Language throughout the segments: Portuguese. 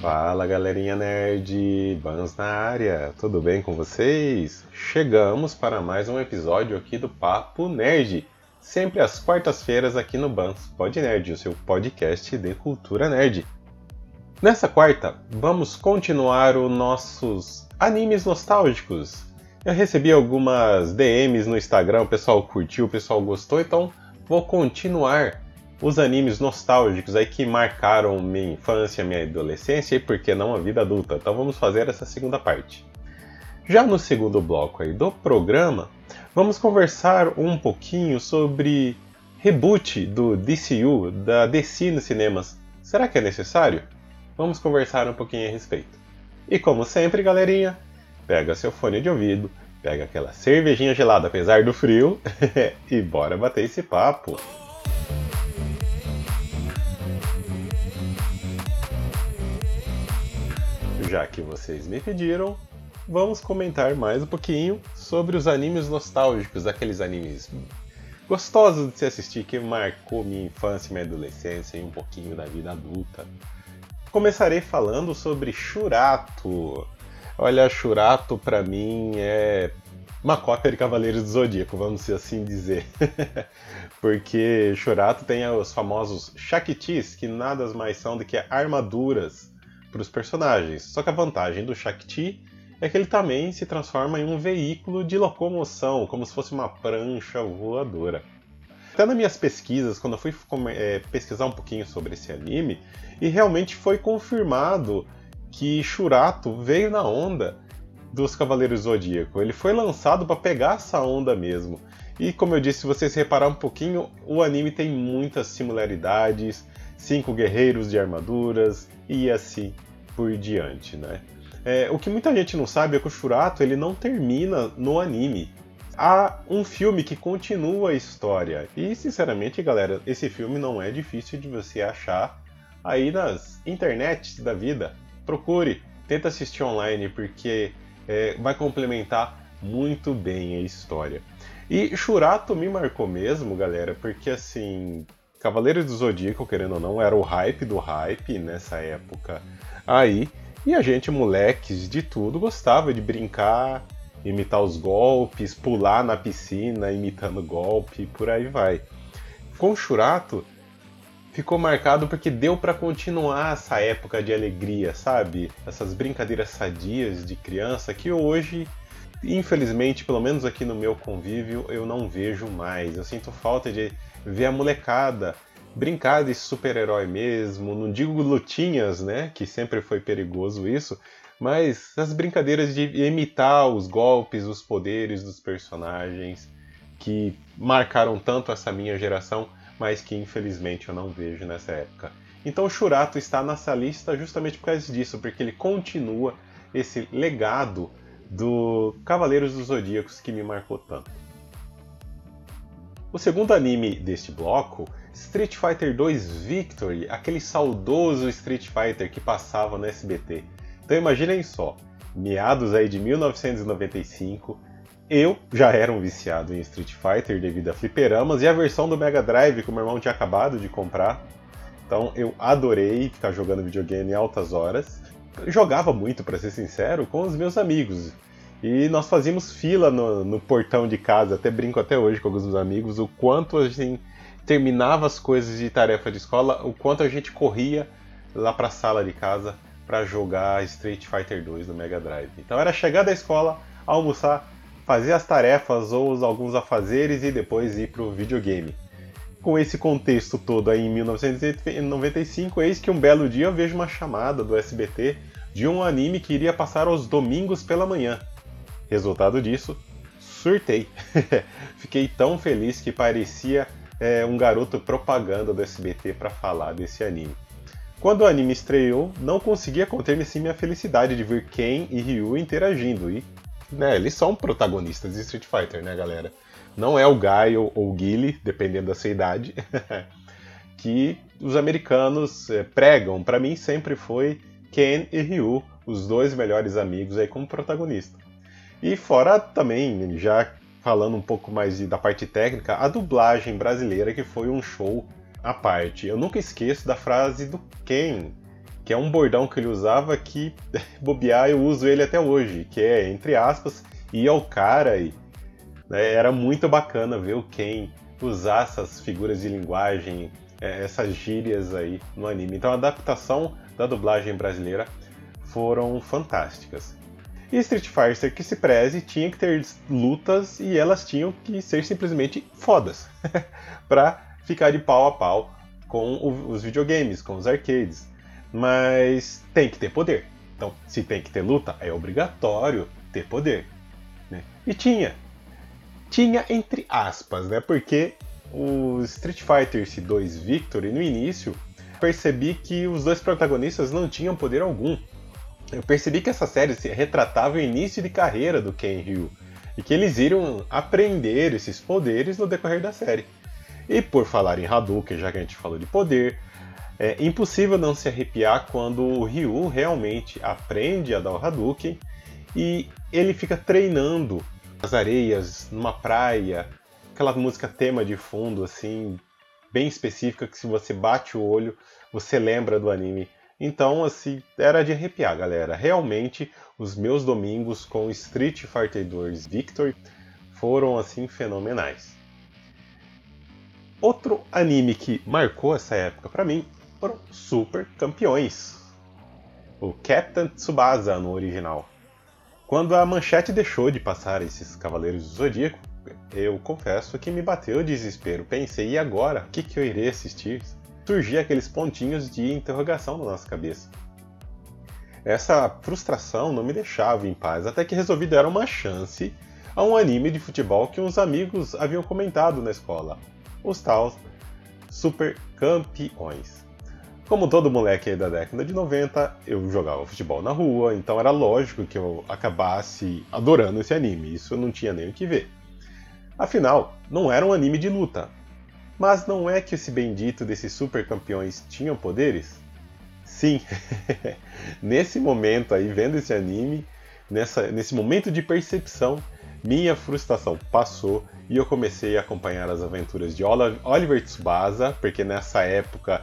Fala galerinha nerd, Bans na área, tudo bem com vocês? Chegamos para mais um episódio aqui do Papo Nerd, sempre às quartas-feiras aqui no Bans Pod Nerd, o seu podcast de cultura nerd. Nessa quarta, vamos continuar os nossos animes nostálgicos. Eu recebi algumas DMs no Instagram, o pessoal curtiu, o pessoal gostou, então vou continuar os animes nostálgicos aí que marcaram minha infância, minha adolescência e por que não a vida adulta. Então vamos fazer essa segunda parte. Já no segundo bloco aí do programa, vamos conversar um pouquinho sobre reboot do DCU, da DC nos cinemas. Será que é necessário? Vamos conversar um pouquinho a respeito. E como sempre, galerinha, pega seu fone de ouvido, pega aquela cervejinha gelada apesar do frio e bora bater esse papo. Já que vocês me pediram, vamos comentar mais um pouquinho sobre os animes nostálgicos, aqueles animes gostosos de se assistir que marcou minha infância, minha adolescência e um pouquinho da vida adulta. Começarei falando sobre Shurato. Olha, Shurato para mim é uma cópia de Cavaleiros do Zodíaco, vamos assim dizer. Porque Shurato tem os famosos Shaktis, que nada mais são do que armaduras para os personagens. Só que a vantagem do Shakti é que ele também se transforma em um veículo de locomoção, como se fosse uma prancha voadora. Até nas minhas pesquisas, quando eu fui é, pesquisar um pouquinho sobre esse anime, e realmente foi confirmado que Shurato veio na onda dos Cavaleiros Zodíaco. Ele foi lançado para pegar essa onda mesmo. E como eu disse, se vocês reparar um pouquinho, o anime tem muitas similaridades, cinco guerreiros de armaduras e assim por diante, né? É, o que muita gente não sabe é que o Shurato ele não termina no anime. Há um filme que continua a história. E, sinceramente, galera, esse filme não é difícil de você achar aí nas internets da vida. Procure, tenta assistir online, porque é, vai complementar muito bem a história. E Shurato me marcou mesmo, galera, porque assim, Cavaleiros do Zodíaco, querendo ou não, era o hype do hype nessa época aí. E a gente, moleques de tudo, gostava de brincar, imitar os golpes, pular na piscina imitando golpe, por aí vai. Com o Churato, ficou marcado porque deu para continuar essa época de alegria, sabe? Essas brincadeiras sadias de criança que hoje, infelizmente, pelo menos aqui no meu convívio, eu não vejo mais. Eu sinto falta de ver a molecada brincar de super-herói mesmo, não digo lutinhas, né, que sempre foi perigoso isso, mas as brincadeiras de imitar os golpes, os poderes dos personagens que marcaram tanto essa minha geração, mas que infelizmente eu não vejo nessa época. Então o Shurato está nessa lista justamente por causa disso, porque ele continua esse legado do Cavaleiros dos Zodíacos que me marcou tanto. O segundo anime deste bloco, Street Fighter 2 Victory, aquele saudoso Street Fighter que passava no SBT. Então imaginem só, meados aí de 1995, eu já era um viciado em Street Fighter devido a fliperamas e a versão do Mega Drive que o meu irmão tinha acabado de comprar. Então eu adorei ficar jogando videogame altas horas. jogava muito, para ser sincero, com os meus amigos. E nós fazíamos fila no, no, portão de casa, até brinco até hoje com alguns dos amigos, o quanto a gente terminava as coisas de tarefa de escola, o quanto a gente corria lá para a sala de casa para jogar Street Fighter 2 no Mega Drive. Então era chegar da escola, almoçar, fazer as tarefas ou alguns afazeres e depois ir para o videogame. Com esse contexto todo aí em 1995, eis que um belo dia eu vejo uma chamada do SBT de um anime que iria passar aos domingos pela manhã. Resultado disso, surtei. Fiquei tão feliz que parecia é, um garoto propaganda do SBT para falar desse anime. Quando o anime estreou, não conseguia conter sim minha felicidade de ver Ken e Ryu interagindo. E, né, eles são protagonistas de Street Fighter, né, galera? Não é o Guy ou o Guile, dependendo da sua idade, que os americanos é, pregam. Para mim sempre foi Ken e Ryu, os dois melhores amigos aí como protagonista. E fora também, já falando um pouco mais da parte técnica, a dublagem brasileira que foi um show à parte. Eu nunca esqueço da frase do Ken, que é um bordão que ele usava que, bobear, eu uso ele até hoje, que é, entre aspas, ir ao cara e né, era muito bacana ver o Ken usar essas figuras de linguagem, é, essas gírias aí no anime. Então a adaptação da dublagem brasileira foram fantásticas. E Street Fighter que se preze tinha que ter lutas e elas tinham que ser simplesmente fodas para ficar de pau a pau com os videogames, com os arcades. Mas tem que ter poder. Então, se tem que ter luta, é obrigatório ter poder. Né? E tinha. Tinha entre aspas, né? Porque o Street Fighter 2 Victory, no início, percebi que os dois protagonistas não tinham poder algum. Eu percebi que essa série retratava o início de carreira do Ken Ryu e que eles iriam aprender esses poderes no decorrer da série. E por falar em Hadouken, já que a gente falou de poder, é impossível não se arrepiar quando o Ryu realmente aprende a dar o Hadouken e ele fica treinando nas areias, numa praia, aquela música tema de fundo assim, bem específica que se você bate o olho, você lembra do anime. Então, assim, era de arrepiar, galera. Realmente, os meus domingos com Street Fighter 2 Victory foram assim fenomenais. Outro anime que marcou essa época para mim foram Super Campeões. O Captain Tsubasa no original. Quando a manchete deixou de passar esses Cavaleiros do Zodíaco, eu confesso que me bateu o desespero. Pensei, e agora? O que, que eu irei assistir? Surgia aqueles pontinhos de interrogação na nossa cabeça. Essa frustração não me deixava em paz, até que resolvi dar uma chance a um anime de futebol que uns amigos haviam comentado na escola, os tais Super Campeões. Como todo moleque da década de 90, eu jogava futebol na rua, então era lógico que eu acabasse adorando esse anime, isso eu não tinha nem o que ver. Afinal, não era um anime de luta. Mas não é que esse bendito desses super campeões tinham poderes? Sim, nesse momento aí, vendo esse anime, nessa, nesse momento de percepção, minha frustração passou e eu comecei a acompanhar as aventuras de Oliver Tsubasa, porque nessa época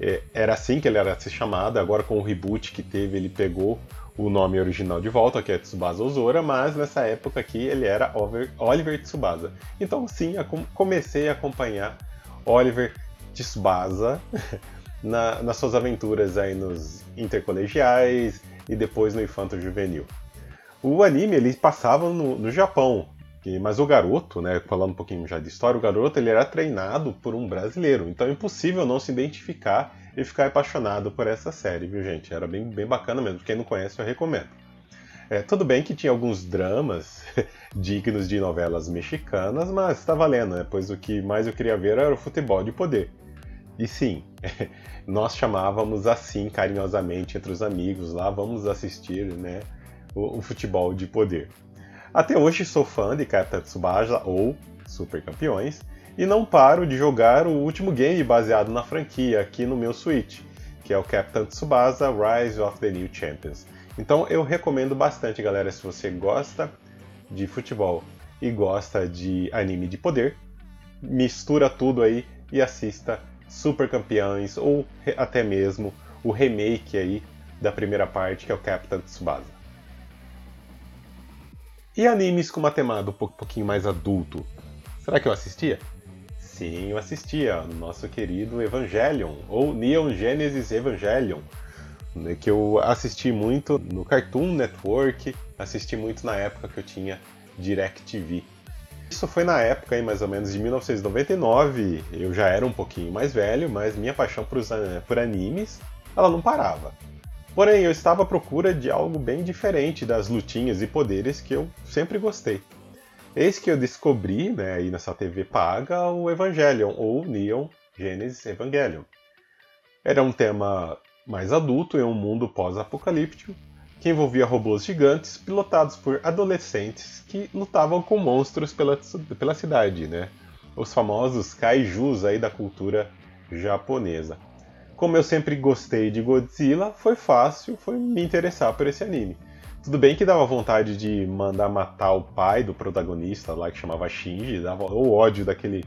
é, era assim que ele era se chamado, agora com o reboot que teve, ele pegou o nome original de volta, que é Tsubasa Ozora, mas nessa época aqui ele era Oliver Tsubasa. Então sim, comecei a acompanhar Oliver Tsubasa na, nas suas aventuras aí nos intercolegiais e depois no infanto juvenil. O anime ele passava no, no Japão, mas o garoto, né, falando um pouquinho já de história, o garoto ele era treinado por um brasileiro, então é impossível não se identificar e ficar apaixonado por essa série, viu, gente? Era bem, bem bacana mesmo. Quem não conhece, eu recomendo. É, tudo bem que tinha alguns dramas dignos de novelas mexicanas, mas está valendo, né? Pois o que mais eu queria ver era o futebol de poder. E sim, nós chamávamos assim carinhosamente entre os amigos lá, vamos assistir, né? O, o futebol de poder. Até hoje sou fã de Captain Tsubasa ou Super Campeões e não paro de jogar o último game baseado na franquia aqui no meu Switch, que é o Captain Tsubasa Rise of the New Champions. Então eu recomendo bastante, galera, se você gosta de futebol e gosta de anime de poder, mistura tudo aí e assista Super Campeões ou até mesmo o remake aí da primeira parte, que é o Captain Tsubasa. E animes com uma temada um pouquinho mais adulto? Será que eu assistia? Sim, eu assistia no nosso querido Evangelion, ou Neon Genesis Evangelion, né, que eu assisti muito no Cartoon Network, assisti muito na época que eu tinha DirecTV. Isso foi na época aí, mais ou menos de 1999, eu já era um pouquinho mais velho, mas minha paixão por, por animes, ela não parava. Porém, eu estava à procura de algo bem diferente das lutinhas e poderes que eu sempre gostei. Eis que eu descobri, né, aí nessa TV paga, o Evangelion, ou Neon Genesis Evangelion. Era um tema mais adulto em um mundo pós-apocalíptico, que envolvia robôs gigantes pilotados por adolescentes que lutavam com monstros pela, pela cidade, né? Os famosos kaijus aí da cultura japonesa. Como eu sempre gostei de Godzilla, foi fácil foi me interessar por esse anime. Tudo bem que dava vontade de mandar matar o pai do protagonista lá, que chamava Shinji, dava o ódio daquele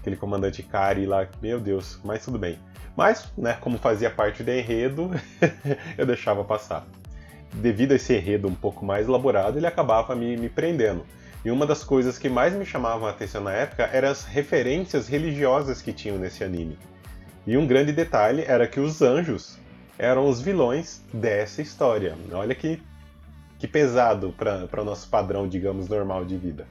aquele comandante Kari lá, meu Deus, mas tudo bem. Mas, né, como fazia parte do enredo, eu deixava passar. Devido a esse enredo um pouco mais elaborado, ele acabava me, me prendendo. E uma das coisas que mais me chamavam a atenção na época eram as referências religiosas que tinham nesse anime. E um grande detalhe era que os anjos eram os vilões dessa história. Olha que, que pesado para o nosso padrão, digamos, normal de vida.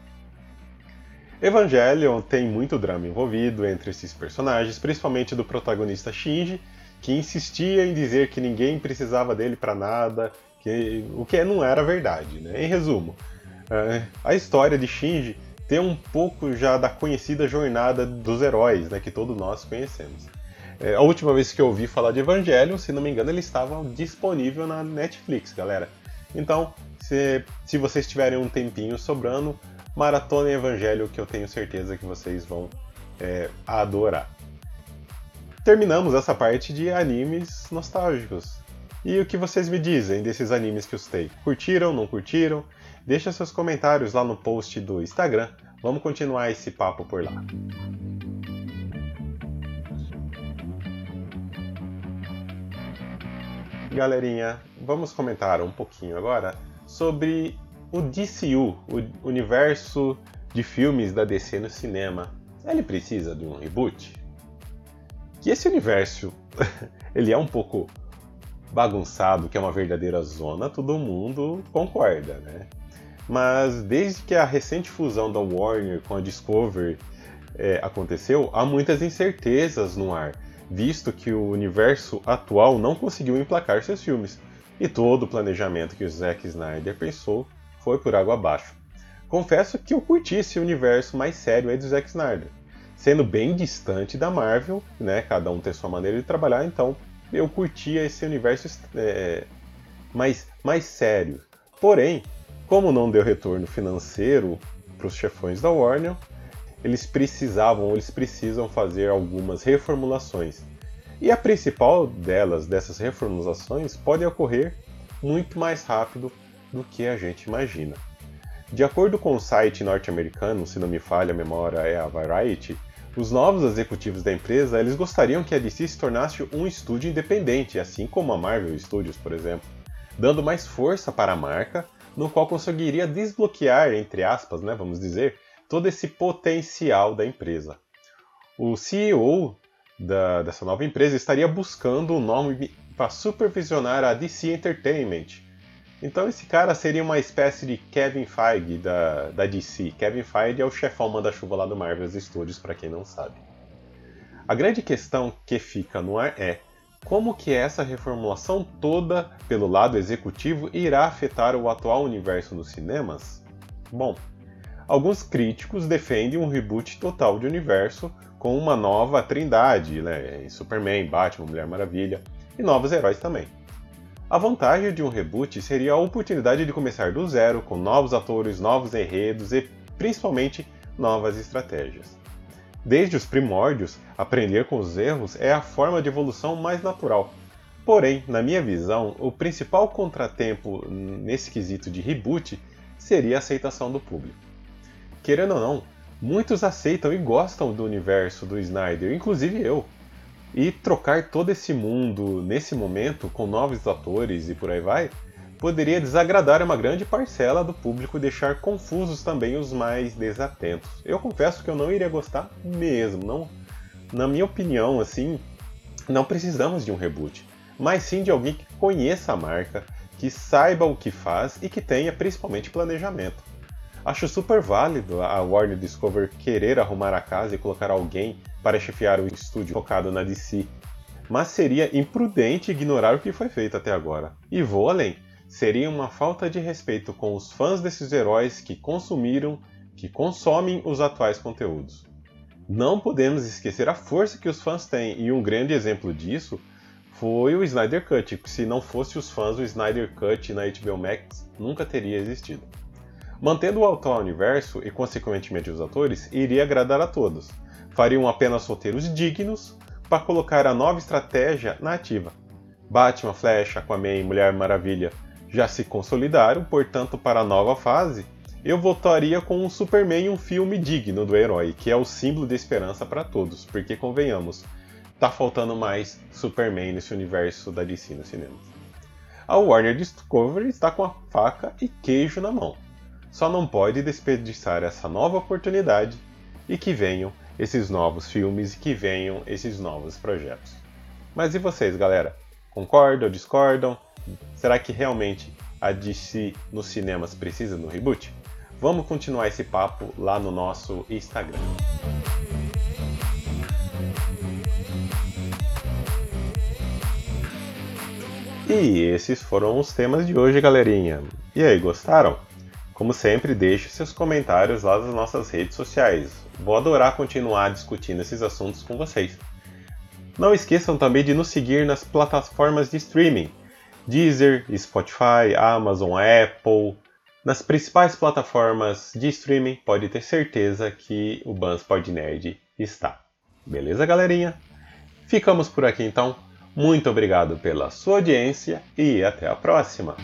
Evangelion tem muito drama envolvido entre esses personagens, principalmente do protagonista Shinji, que insistia em dizer que ninguém precisava dele para nada, que, o que não era verdade. Né? Em resumo, é, a história de Shinji tem um pouco já da conhecida jornada dos heróis, né, que todos nós conhecemos. É, a última vez que eu ouvi falar de Evangelho, se não me engano, ele estava disponível na Netflix, galera. Então, se, se vocês tiverem um tempinho sobrando, maratona Evangelho, que eu tenho certeza que vocês vão é, adorar. Terminamos essa parte de animes nostálgicos. E o que vocês me dizem desses animes que eu citei? Curtiram, não curtiram? Deixa seus comentários lá no post do Instagram. Vamos continuar esse papo por lá. Galerinha, vamos comentar um pouquinho agora sobre o DCU, o universo de filmes da DC no cinema. Ele precisa de um reboot? Que esse universo ele é um pouco bagunçado, que é uma verdadeira zona, todo mundo concorda, né? Mas desde que a recente fusão da Warner com a Discovery é, aconteceu, há muitas incertezas no ar, visto que o universo atual não conseguiu emplacar seus filmes, e todo o planejamento que o Zack Snyder pensou foi por água abaixo. Confesso que eu curti esse universo mais sério aí do Zack Snyder, sendo bem distante da Marvel, né? Cada um tem sua maneira de trabalhar, então eu curtia esse universo é, mais, mais sério. Porém, como não deu retorno financeiro para os chefões da Warner, eles precisavam, eles precisam fazer algumas reformulações. E a principal delas, dessas reformulações, pode ocorrer muito mais rápido do que a gente imagina. De acordo com o site norte-americano, se não me falha a memória é a Variety, os novos executivos da empresa eles gostariam que a DC se tornasse um estúdio independente, assim como a Marvel Studios, por exemplo, dando mais força para a marca no qual conseguiria desbloquear, entre aspas, né, vamos dizer, todo esse potencial da empresa. O CEO da, dessa nova empresa estaria buscando um nome para supervisionar a DC Entertainment. Então esse cara seria uma espécie de Kevin Feige da, da DC. Kevin Feige é o chefão manda-chuva lá do Marvel Studios, para quem não sabe. A grande questão que fica no ar é como que essa reformulação toda pelo lado executivo irá afetar o atual universo dos cinemas? Bom, alguns críticos defendem um reboot total de universo com uma nova trindade, né? Superman, Batman, Mulher Maravilha e novos heróis também. A vantagem de um reboot seria a oportunidade de começar do zero com novos atores, novos enredos e principalmente novas estratégias. Desde os primórdios, aprender com os erros é a forma de evolução mais natural. Porém, na minha visão, o principal contratempo nesse quesito de reboot seria a aceitação do público. Querendo ou não, muitos aceitam e gostam do universo do Snyder, inclusive eu. E trocar todo esse mundo nesse momento com novos atores e por aí vai, poderia desagradar uma grande parcela do público e deixar confusos também os mais desatentos. Eu confesso que eu não iria gostar mesmo, não. Na minha opinião, assim, não precisamos de um reboot, mas sim de alguém que conheça a marca, que saiba o que faz e que tenha principalmente planejamento. Acho super válido a Warner Discover querer arrumar a casa e colocar alguém para chefiar o estúdio focado na DC, mas seria imprudente ignorar o que foi feito até agora. E vou além seria uma falta de respeito com os fãs desses heróis que consumiram, que consomem os atuais conteúdos. Não podemos esquecer a força que os fãs têm, e um grande exemplo disso foi o Snyder Cut, se não fosse os fãs, o Snyder Cut na HBO Max nunca teria existido. Mantendo o atual universo e consequentemente os atores, iria agradar a todos. Fariam apenas roteiros dignos para colocar a nova estratégia na ativa. Batman, Flash, Aquaman, Mulher Maravilha, já se consolidaram, portanto, para a nova fase, eu votaria com um Superman um filme digno do herói, que é o símbolo de esperança para todos, porque convenhamos, tá faltando mais Superman nesse universo da DC nos cinemas. A Warner Discovery está com a faca e queijo na mão. Só não pode desperdiçar essa nova oportunidade e que venham esses novos filmes e que venham esses novos projetos. Mas e vocês, galera? Concordam discordam? Será que realmente a DC nos cinemas precisa do reboot? Vamos continuar esse papo lá no nosso Instagram. E esses foram os temas de hoje, galerinha. E aí, gostaram? Como sempre, deixe seus comentários lá nas nossas redes sociais. Vou adorar continuar discutindo esses assuntos com vocês. Não esqueçam também de nos seguir nas plataformas de streaming: Deezer, Spotify, Amazon, Apple. Nas principais plataformas de streaming, pode ter certeza que o Bans Pod Nerd está. Beleza, galerinha? Ficamos por aqui então. Muito obrigado pela sua audiência e até a próxima!